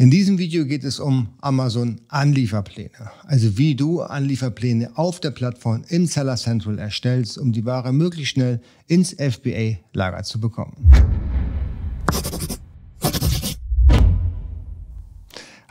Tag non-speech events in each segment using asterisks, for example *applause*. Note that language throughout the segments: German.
In diesem Video geht es um Amazon Anlieferpläne, also wie du Anlieferpläne auf der Plattform im Seller Central erstellst, um die Ware möglichst schnell ins FBA-Lager zu bekommen.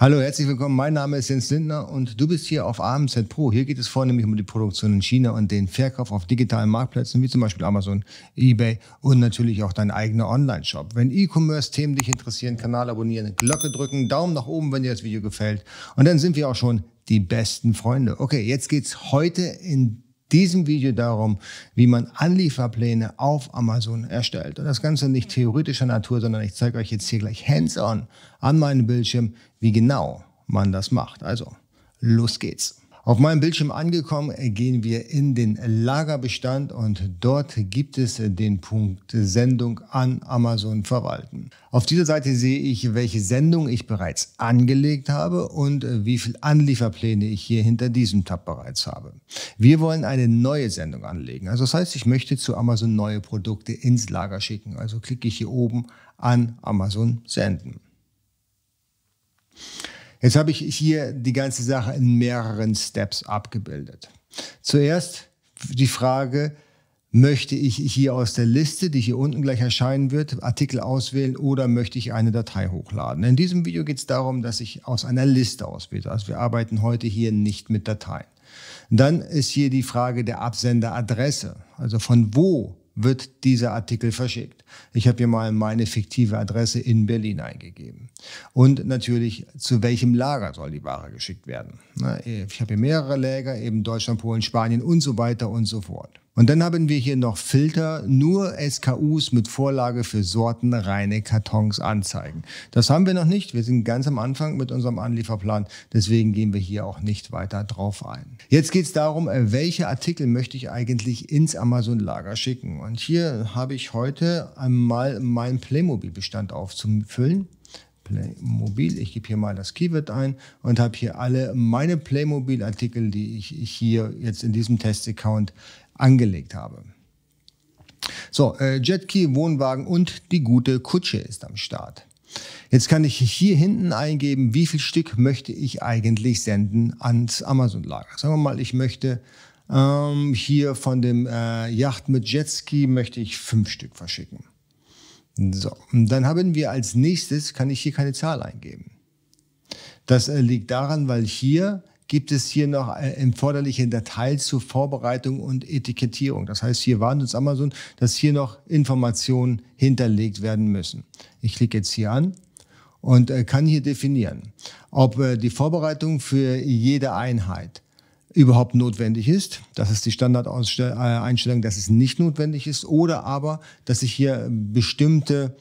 Hallo, herzlich willkommen. Mein Name ist Jens Lindner und du bist hier auf AMZ Pro. Hier geht es vornehmlich um die Produktion in China und den Verkauf auf digitalen Marktplätzen wie zum Beispiel Amazon, eBay und natürlich auch dein eigener Online-Shop. Wenn E-Commerce-Themen dich interessieren, Kanal abonnieren, Glocke drücken, Daumen nach oben, wenn dir das Video gefällt. Und dann sind wir auch schon die besten Freunde. Okay, jetzt geht's heute in diesem Video darum, wie man Anlieferpläne auf Amazon erstellt. Und das Ganze nicht theoretischer Natur, sondern ich zeige euch jetzt hier gleich hands-on an meinem Bildschirm, wie genau man das macht. Also, los geht's. Auf meinem Bildschirm angekommen, gehen wir in den Lagerbestand und dort gibt es den Punkt Sendung an Amazon verwalten. Auf dieser Seite sehe ich, welche Sendung ich bereits angelegt habe und wie viele Anlieferpläne ich hier hinter diesem Tab bereits habe. Wir wollen eine neue Sendung anlegen. Also das heißt, ich möchte zu Amazon neue Produkte ins Lager schicken. Also klicke ich hier oben an Amazon senden. Jetzt habe ich hier die ganze Sache in mehreren Steps abgebildet. Zuerst die Frage, möchte ich hier aus der Liste, die hier unten gleich erscheinen wird, Artikel auswählen oder möchte ich eine Datei hochladen? In diesem Video geht es darum, dass ich aus einer Liste auswähle. Also wir arbeiten heute hier nicht mit Dateien. Dann ist hier die Frage der Absenderadresse. Also von wo wird dieser Artikel verschickt. Ich habe hier mal meine fiktive Adresse in Berlin eingegeben. Und natürlich, zu welchem Lager soll die Ware geschickt werden. Ich habe hier mehrere Lager, eben Deutschland, Polen, Spanien und so weiter und so fort. Und dann haben wir hier noch Filter, nur SKUs mit Vorlage für sortenreine Kartons anzeigen. Das haben wir noch nicht. Wir sind ganz am Anfang mit unserem Anlieferplan. Deswegen gehen wir hier auch nicht weiter drauf ein. Jetzt geht es darum, welche Artikel möchte ich eigentlich ins Amazon-Lager schicken. Und hier habe ich heute einmal meinen Playmobil-Bestand aufzufüllen. Playmobil. Ich gebe hier mal das Keyword ein und habe hier alle meine Playmobil-Artikel, die ich hier jetzt in diesem Test-Account angelegt habe. So, äh, Jetkey, Wohnwagen und die gute Kutsche ist am Start. Jetzt kann ich hier hinten eingeben, wie viel Stück möchte ich eigentlich senden ans Amazon-Lager. Sagen wir mal, ich möchte ähm, hier von dem äh, Yacht mit Jetski möchte ich fünf Stück verschicken. So, und dann haben wir als nächstes, kann ich hier keine Zahl eingeben. Das äh, liegt daran, weil hier gibt es hier noch äh, erforderliche Dateien zur Vorbereitung und Etikettierung. Das heißt, hier warnt uns Amazon, dass hier noch Informationen hinterlegt werden müssen. Ich klicke jetzt hier an und äh, kann hier definieren, ob äh, die Vorbereitung für jede Einheit überhaupt notwendig ist. Das ist die Standardeinstellung, dass es nicht notwendig ist. Oder aber, dass ich hier bestimmte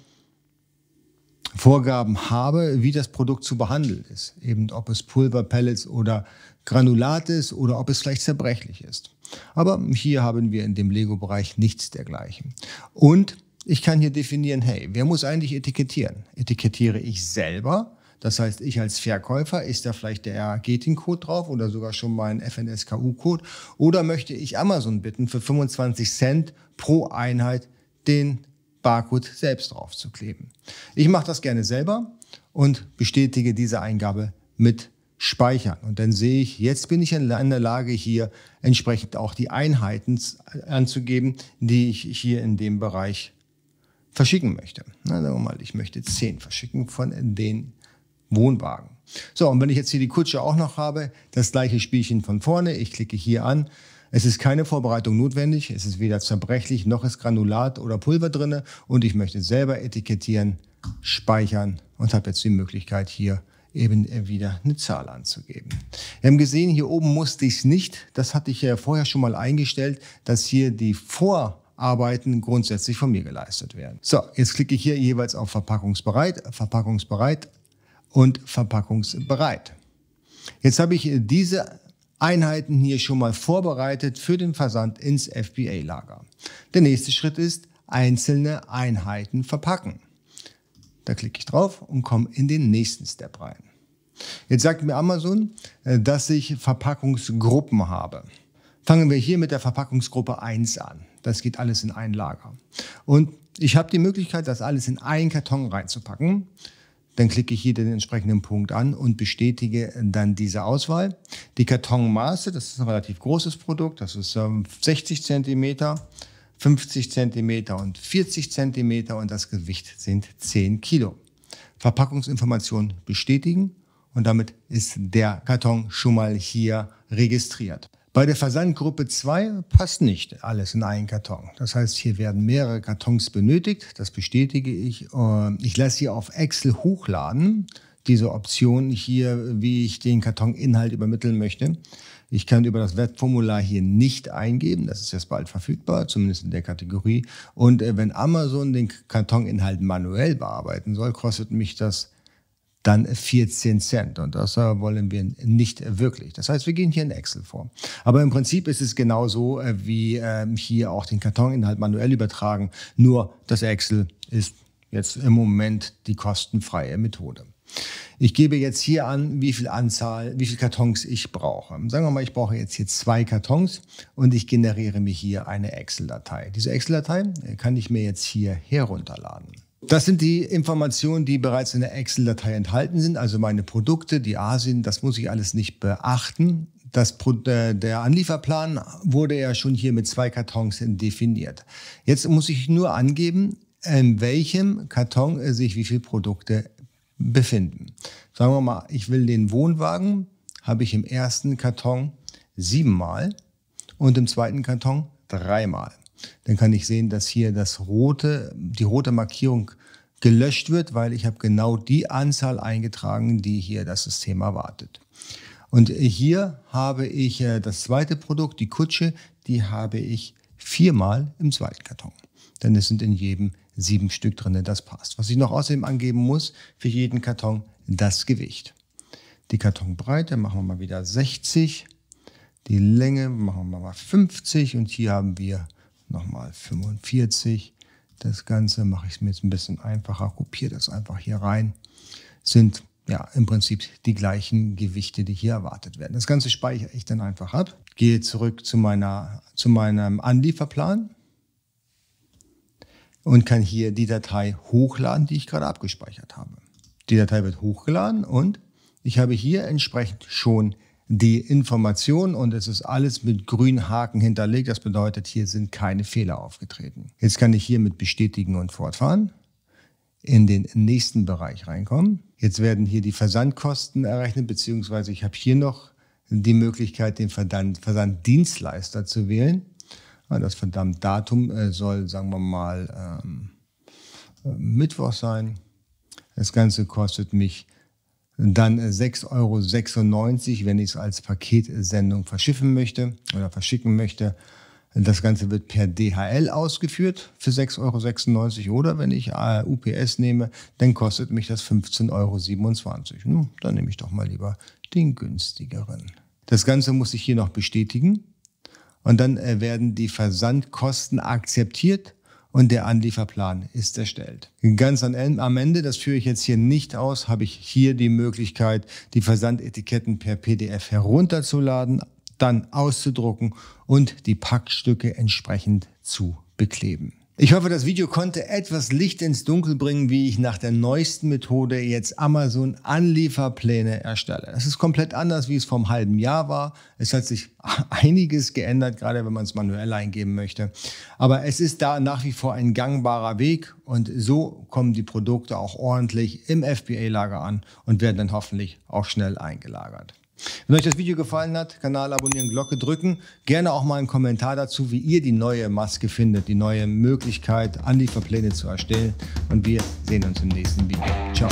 Vorgaben habe, wie das Produkt zu behandeln ist. Eben ob es Pulver, Pellets oder Granulat ist oder ob es vielleicht zerbrechlich ist. Aber hier haben wir in dem Lego-Bereich nichts dergleichen. Und ich kann hier definieren, hey, wer muss eigentlich etikettieren? Etikettiere ich selber? Das heißt, ich als Verkäufer, ist da vielleicht der RAGetin-Code drauf oder sogar schon mein FNSKU-Code? Oder möchte ich Amazon bitten, für 25 Cent pro Einheit den Barcode selbst draufzukleben. Ich mache das gerne selber und bestätige diese Eingabe mit Speichern. Und dann sehe ich, jetzt bin ich in der Lage, hier entsprechend auch die Einheiten anzugeben, die ich hier in dem Bereich verschicken möchte. Na, sagen wir mal, ich möchte zehn verschicken von den Wohnwagen. So, und wenn ich jetzt hier die Kutsche auch noch habe, das gleiche Spielchen von vorne, ich klicke hier an, es ist keine Vorbereitung notwendig, es ist weder zerbrechlich noch ist Granulat oder Pulver drin und ich möchte selber etikettieren, speichern und habe jetzt die Möglichkeit hier eben wieder eine Zahl anzugeben. Wir haben gesehen, hier oben musste ich es nicht, das hatte ich ja vorher schon mal eingestellt, dass hier die Vorarbeiten grundsätzlich von mir geleistet werden. So, jetzt klicke ich hier jeweils auf Verpackungsbereit, Verpackungsbereit und Verpackungsbereit. Jetzt habe ich diese Einheiten hier schon mal vorbereitet für den Versand ins FBA-Lager. Der nächste Schritt ist einzelne Einheiten verpacken. Da klicke ich drauf und komme in den nächsten Step rein. Jetzt sagt mir Amazon, äh, dass ich Verpackungsgruppen habe. Fangen wir hier mit der Verpackungsgruppe 1 an. Das geht alles in ein Lager. Und ich habe die Möglichkeit, das alles in einen Karton reinzupacken. Dann klicke ich hier den entsprechenden Punkt an und bestätige dann diese Auswahl. Die Kartonmaße, das ist ein relativ großes Produkt, das ist 60 cm, 50 cm und 40 cm und das Gewicht sind 10 Kilo. Verpackungsinformation bestätigen und damit ist der Karton schon mal hier registriert. Bei der Versandgruppe 2 passt nicht alles in einen Karton. Das heißt, hier werden mehrere Kartons benötigt. Das bestätige ich. Ich lasse hier auf Excel hochladen. Diese Option hier, wie ich den Kartoninhalt übermitteln möchte. Ich kann über das Webformular hier nicht eingeben. Das ist jetzt bald verfügbar, zumindest in der Kategorie. Und äh, wenn Amazon den Kartoninhalt manuell bearbeiten soll, kostet mich das dann 14 Cent. Und das äh, wollen wir nicht wirklich. Das heißt, wir gehen hier in Excel vor. Aber im Prinzip ist es genauso äh, wie ähm, hier auch den Kartoninhalt manuell übertragen. Nur das Excel ist jetzt im Moment die kostenfreie Methode. Ich gebe jetzt hier an, wie viel Anzahl, wie viel Kartons ich brauche. Sagen wir mal, ich brauche jetzt hier zwei Kartons und ich generiere mir hier eine Excel-Datei. Diese Excel-Datei äh, kann ich mir jetzt hier herunterladen. Das sind die Informationen, die bereits in der Excel-Datei enthalten sind, also meine Produkte, die Asien, das muss ich alles nicht beachten. Das, äh, der Anlieferplan wurde ja schon hier mit zwei Kartons definiert. Jetzt muss ich nur angeben, in welchem Karton sich wie viele Produkte befinden. Sagen wir mal, ich will den Wohnwagen, habe ich im ersten Karton siebenmal und im zweiten Karton dreimal dann kann ich sehen, dass hier das rote, die rote Markierung gelöscht wird, weil ich habe genau die Anzahl eingetragen, die hier das System erwartet. Und hier habe ich äh, das zweite Produkt, die Kutsche, die habe ich viermal im zweiten Karton. Denn es sind in jedem sieben Stück drin, das passt. Was ich noch außerdem angeben muss, für jeden Karton das Gewicht. Die Kartonbreite machen wir mal wieder 60. Die Länge machen wir mal 50 und hier haben wir nochmal 45. Das Ganze mache ich mir jetzt ein bisschen einfacher, kopiere das einfach hier rein. Sind ja im Prinzip die gleichen Gewichte, die hier erwartet werden. Das Ganze speichere ich dann einfach ab, gehe zurück zu, meiner, zu meinem Anlieferplan und kann hier die Datei hochladen, die ich gerade abgespeichert habe. Die Datei wird hochgeladen und ich habe hier entsprechend schon die Information und es ist alles mit grünen Haken hinterlegt. Das bedeutet, hier sind keine Fehler aufgetreten. Jetzt kann ich hier mit bestätigen und fortfahren in den nächsten Bereich reinkommen. Jetzt werden hier die Versandkosten errechnet, beziehungsweise ich habe hier noch die Möglichkeit, den Versand, Versanddienstleister zu wählen. Das Verdammtdatum äh, soll, sagen wir mal, ähm, äh, Mittwoch sein. Das Ganze kostet mich dann 6,96 Euro, wenn ich es als Paketsendung verschiffen möchte oder verschicken möchte. Das Ganze wird per DHL ausgeführt für 6,96 Euro oder wenn ich äh, UPS nehme, dann kostet mich das 15,27 Euro. Nun, dann nehme ich doch mal lieber den günstigeren. Das Ganze muss ich hier noch bestätigen und dann äh, werden die Versandkosten akzeptiert und der Anlieferplan ist erstellt. Ganz am Ende, das führe ich jetzt hier nicht aus, habe ich hier die Möglichkeit, die Versandetiketten per PDF herunterzuladen, dann auszudrucken und die Packstücke entsprechend zu bekleben. Ich hoffe, das Video konnte etwas Licht ins Dunkel bringen, wie ich nach der neuesten Methode jetzt Amazon Anlieferpläne erstelle. Das ist komplett anders, wie es vor einem halben Jahr war. Es hat sich *laughs* einiges geändert, gerade wenn man es manuell eingeben möchte. Aber es ist da nach wie vor ein gangbarer Weg und so kommen die Produkte auch ordentlich im FBA-Lager an und werden dann hoffentlich auch schnell eingelagert. Wenn euch das Video gefallen hat, Kanal abonnieren, Glocke drücken. Gerne auch mal einen Kommentar dazu, wie ihr die neue Maske findet, die neue Möglichkeit, Anlieferpläne zu erstellen. Und wir sehen uns im nächsten Video. Ciao.